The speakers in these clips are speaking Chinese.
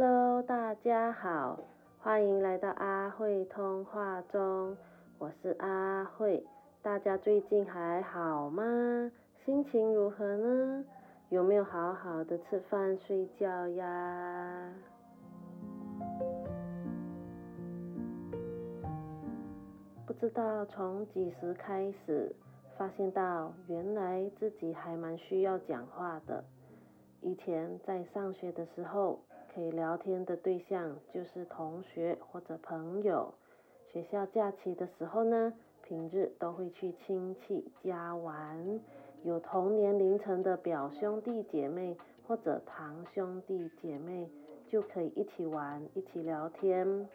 Hello，大家好，欢迎来到阿慧通话中，我是阿慧。大家最近还好吗？心情如何呢？有没有好好的吃饭睡觉呀？不知道从几时开始，发现到原来自己还蛮需要讲话的。以前在上学的时候，可以聊天的对象就是同学或者朋友。学校假期的时候呢，平日都会去亲戚家玩，有同年龄层的表兄弟姐妹或者堂兄弟姐妹，就可以一起玩，一起聊天。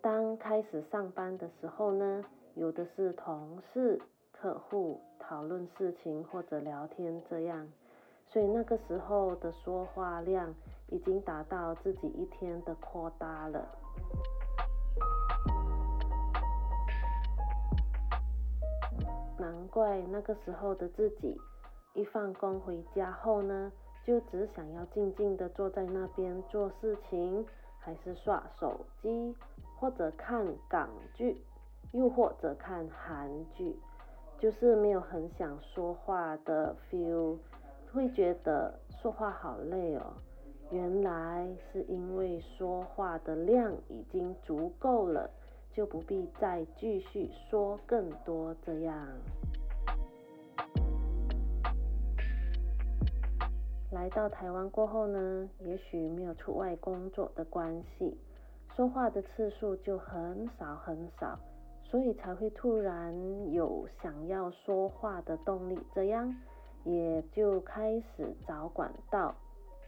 当开始上班的时候呢，有的是同事、客户讨论事情或者聊天这样。所以那个时候的说话量已经达到自己一天的扩大了。难怪那个时候的自己，一放工回家后呢，就只想要静静的坐在那边做事情，还是刷手机，或者看港剧，又或者看韩剧，就是没有很想说话的 feel。会觉得说话好累哦，原来是因为说话的量已经足够了，就不必再继续说更多这样。来到台湾过后呢，也许没有出外工作的关系，说话的次数就很少很少，所以才会突然有想要说话的动力这样。也就开始找管道，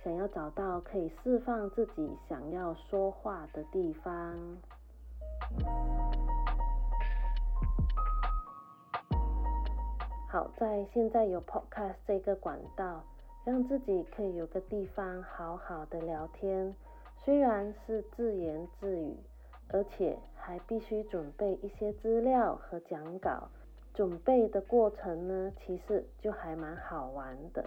想要找到可以释放自己想要说话的地方。好在现在有 Podcast 这个管道，让自己可以有个地方好好的聊天。虽然是自言自语，而且还必须准备一些资料和讲稿。准备的过程呢，其实就还蛮好玩的。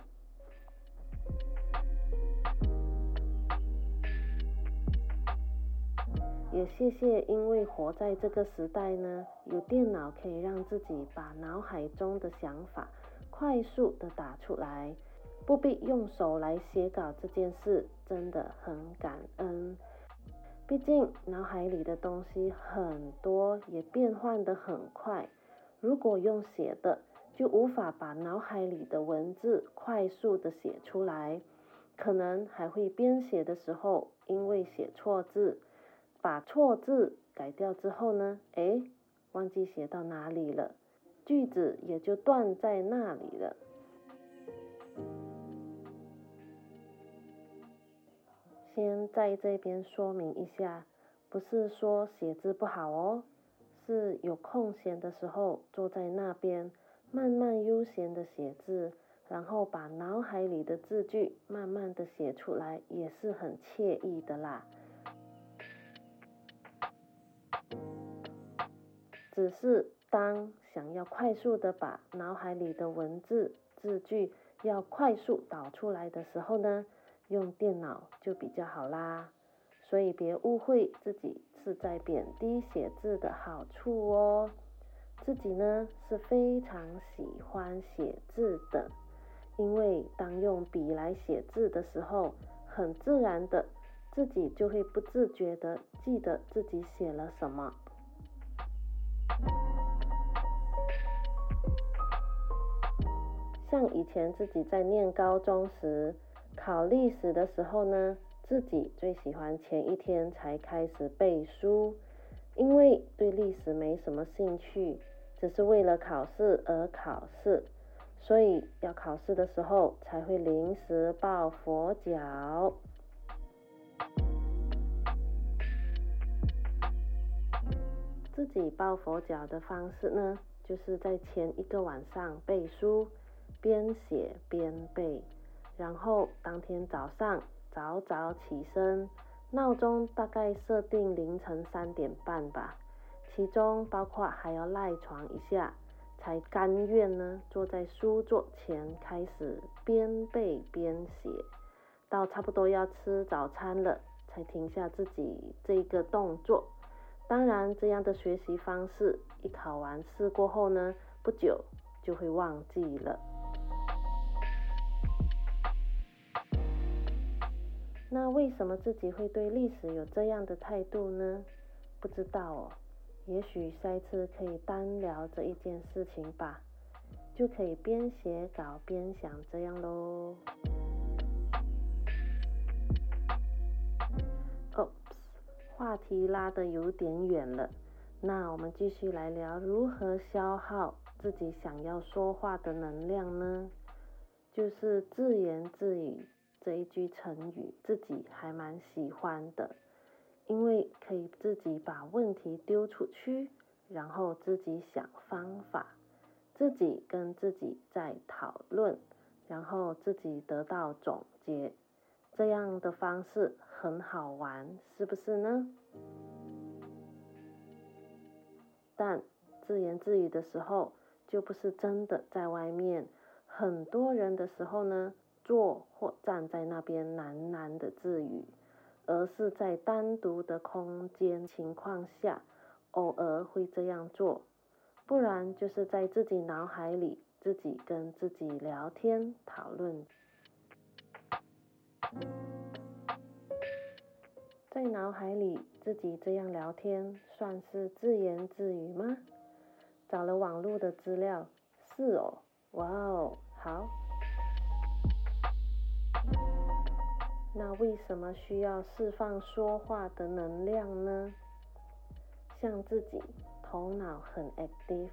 也谢谢，因为活在这个时代呢，有电脑可以让自己把脑海中的想法快速的打出来，不必用手来写稿这件事，真的很感恩。毕竟脑海里的东西很多，也变换的很快。如果用写的，就无法把脑海里的文字快速的写出来，可能还会编写的时候，因为写错字，把错字改掉之后呢，哎，忘记写到哪里了，句子也就断在那里了。先在这边说明一下，不是说写字不好哦。是有空闲的时候，坐在那边慢慢悠闲的写字，然后把脑海里的字句慢慢的写出来，也是很惬意的啦。只是当想要快速的把脑海里的文字字句要快速导出来的时候呢，用电脑就比较好啦。所以别误会自己是在贬低写字的好处哦，自己呢是非常喜欢写字的，因为当用笔来写字的时候，很自然的自己就会不自觉的记得自己写了什么。像以前自己在念高中时考历史的时候呢。自己最喜欢前一天才开始背书，因为对历史没什么兴趣，只是为了考试而考试，所以要考试的时候才会临时抱佛脚。自己抱佛脚的方式呢，就是在前一个晚上背书，边写边背，然后当天早上。早早起身，闹钟大概设定凌晨三点半吧，其中包括还要赖床一下，才甘愿呢坐在书桌前开始边背边写，到差不多要吃早餐了，才停下自己这个动作。当然，这样的学习方式，一考完试过后呢，不久就会忘记了。那为什么自己会对历史有这样的态度呢？不知道哦，也许下一次可以单聊这一件事情吧，就可以边写稿边想这样喽。哦，话题拉得有点远了，那我们继续来聊如何消耗自己想要说话的能量呢？就是自言自语。这一句成语自己还蛮喜欢的，因为可以自己把问题丢出去，然后自己想方法，自己跟自己在讨论，然后自己得到总结，这样的方式很好玩，是不是呢？但自言自语的时候，就不是真的在外面很多人的时候呢。坐或站在那边喃喃的自语，而是在单独的空间情况下，偶尔会这样做，不然就是在自己脑海里自己跟自己聊天讨论。在脑海里自己这样聊天，算是自言自语吗？找了网络的资料，是哦，哇哦，好。那为什么需要释放说话的能量呢？像自己头脑很 active，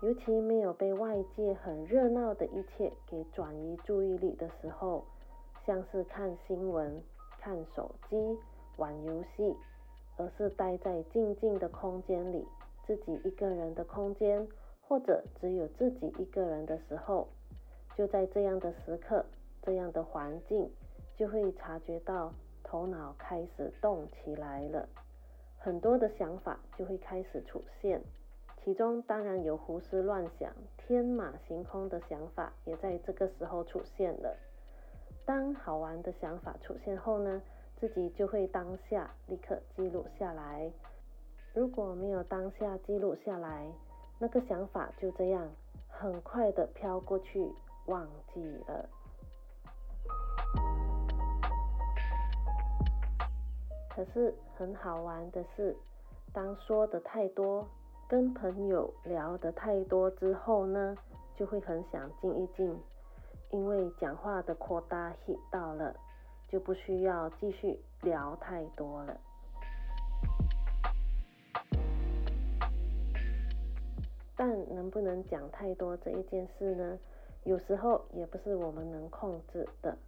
尤其没有被外界很热闹的一切给转移注意力的时候，像是看新闻、看手机、玩游戏，而是待在静静的空间里，自己一个人的空间，或者只有自己一个人的时候，就在这样的时刻、这样的环境。就会察觉到头脑开始动起来了，很多的想法就会开始出现，其中当然有胡思乱想、天马行空的想法，也在这个时候出现了。当好玩的想法出现后呢，自己就会当下立刻记录下来。如果没有当下记录下来，那个想法就这样很快的飘过去，忘记了。可是很好玩的是，当说的太多，跟朋友聊的太多之后呢，就会很想静一静，因为讲话的扩大 hit 到了，就不需要继续聊太多了。但能不能讲太多这一件事呢？有时候也不是我们能控制的。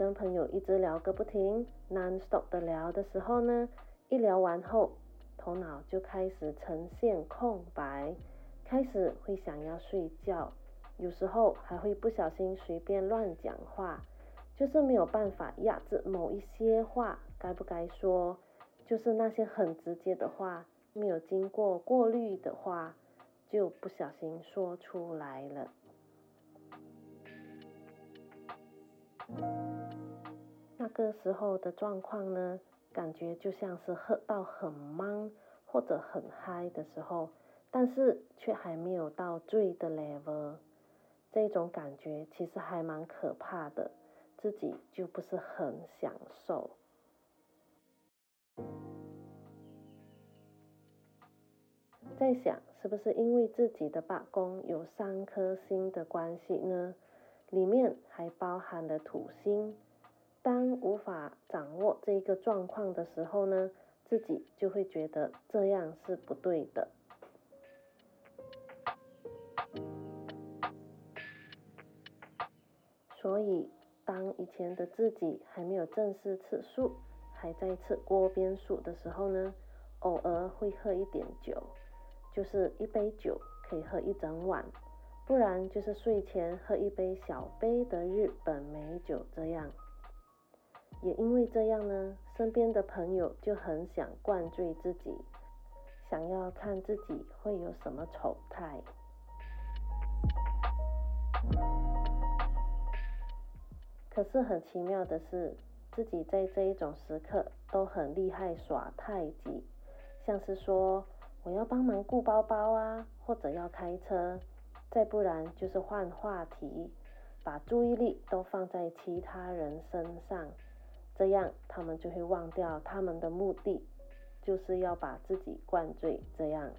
跟朋友一直聊个不停，non-stop 的聊的时候呢，一聊完后，头脑就开始呈现空白，开始会想要睡觉，有时候还会不小心随便乱讲话，就是没有办法压制某一些话该不该说，就是那些很直接的话，没有经过过滤的话，就不小心说出来了。个时候的状况呢，感觉就像是喝到很懵或者很嗨的时候，但是却还没有到醉的 level。这种感觉其实还蛮可怕的，自己就不是很享受。在想是不是因为自己的八宫有三颗星的关系呢？里面还包含了土星，当无法掌握这一个状况的时候呢，自己就会觉得这样是不对的。所以，当以前的自己还没有正式吃素，还在吃锅边素的时候呢，偶尔会喝一点酒，就是一杯酒可以喝一整晚。不然就是睡前喝一杯小杯的日本美酒，这样。也因为这样呢，身边的朋友就很想灌醉自己，想要看自己会有什么丑态。可是很奇妙的是，自己在这一种时刻都很厉害耍太极，像是说我要帮忙顾包包啊，或者要开车，再不然就是换话题，把注意力都放在其他人身上，这样他们就会忘掉他们的目的，就是要把自己灌醉，这样。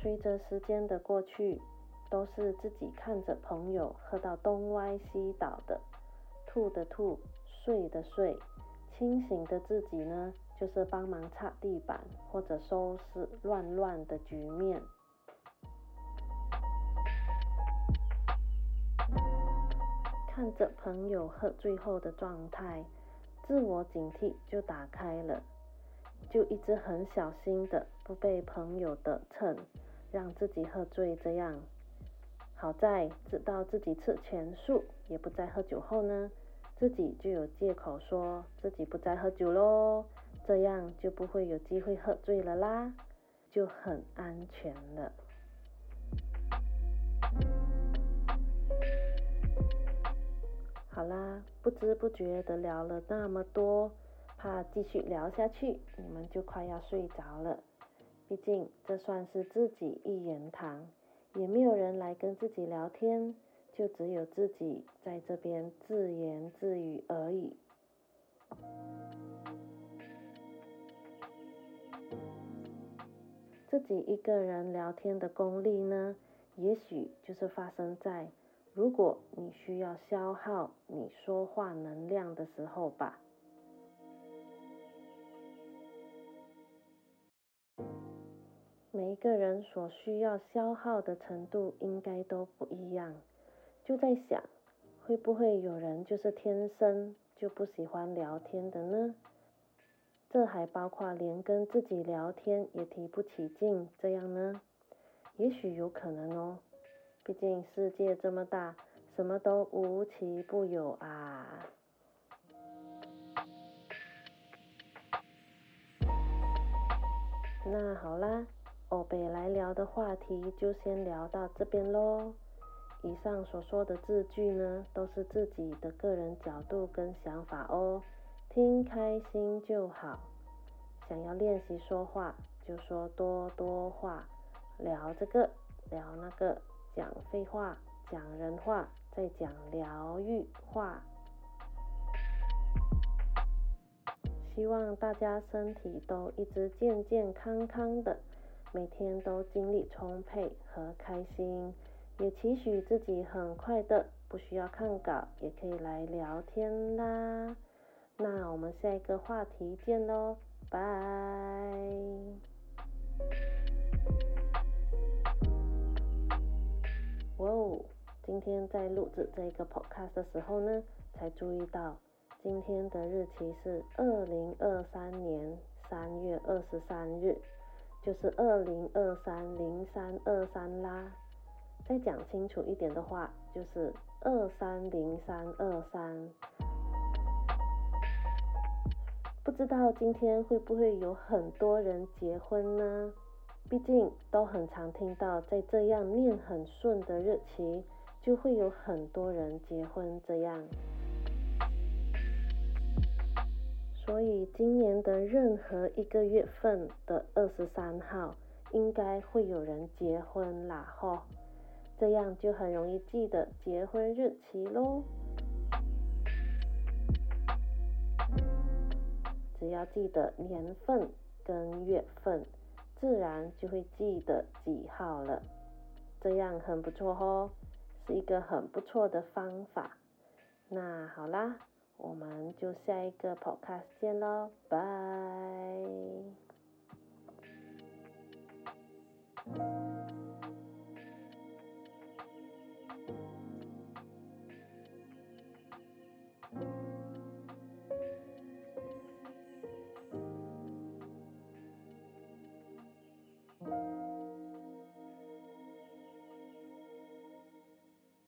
随着时间的过去，都是自己看着朋友喝到东歪西倒的，吐的吐，睡的睡，清醒的自己呢，就是帮忙擦地板或者收拾乱乱的局面。看着朋友喝醉后的状态，自我警惕就打开了，就一直很小心的不被朋友的蹭。让自己喝醉，这样好在知道自己吃全素，也不再喝酒后呢，自己就有借口说自己不再喝酒喽，这样就不会有机会喝醉了啦，就很安全了。好啦，不知不觉的聊了那么多，怕继续聊下去，你们就快要睡着了。毕竟这算是自己一言堂，也没有人来跟自己聊天，就只有自己在这边自言自语而已。自己一个人聊天的功力呢，也许就是发生在如果你需要消耗你说话能量的时候吧。每一个人所需要消耗的程度应该都不一样，就在想，会不会有人就是天生就不喜欢聊天的呢？这还包括连跟自己聊天也提不起劲这样呢？也许有可能哦，毕竟世界这么大，什么都无奇不有啊。那好啦。宝贝来聊的话题就先聊到这边喽。以上所说的字句呢，都是自己的个人角度跟想法哦，听开心就好。想要练习说话，就说多多话，聊这个聊那个，讲废话，讲人话，再讲疗愈话。希望大家身体都一直健健康康的。每天都精力充沛和开心，也期许自己很快的不需要看稿也可以来聊天啦。那我们下一个话题见喽，拜。哦，今天在录制这个 podcast 的时候呢，才注意到今天的日期是二零二三年三月二十三日。就是二零二三零三二三啦，再讲清楚一点的话，就是二三零三二三。不知道今天会不会有很多人结婚呢？毕竟都很常听到，在这样念很顺的日期，就会有很多人结婚这样。所以今年的任何一个月份的二十三号，应该会有人结婚啦吼，这样就很容易记得结婚日期喽。只要记得年份跟月份，自然就会记得几号了。这样很不错哦，是一个很不错的方法。那好啦。我们就下一个 podcast 见喽，拜。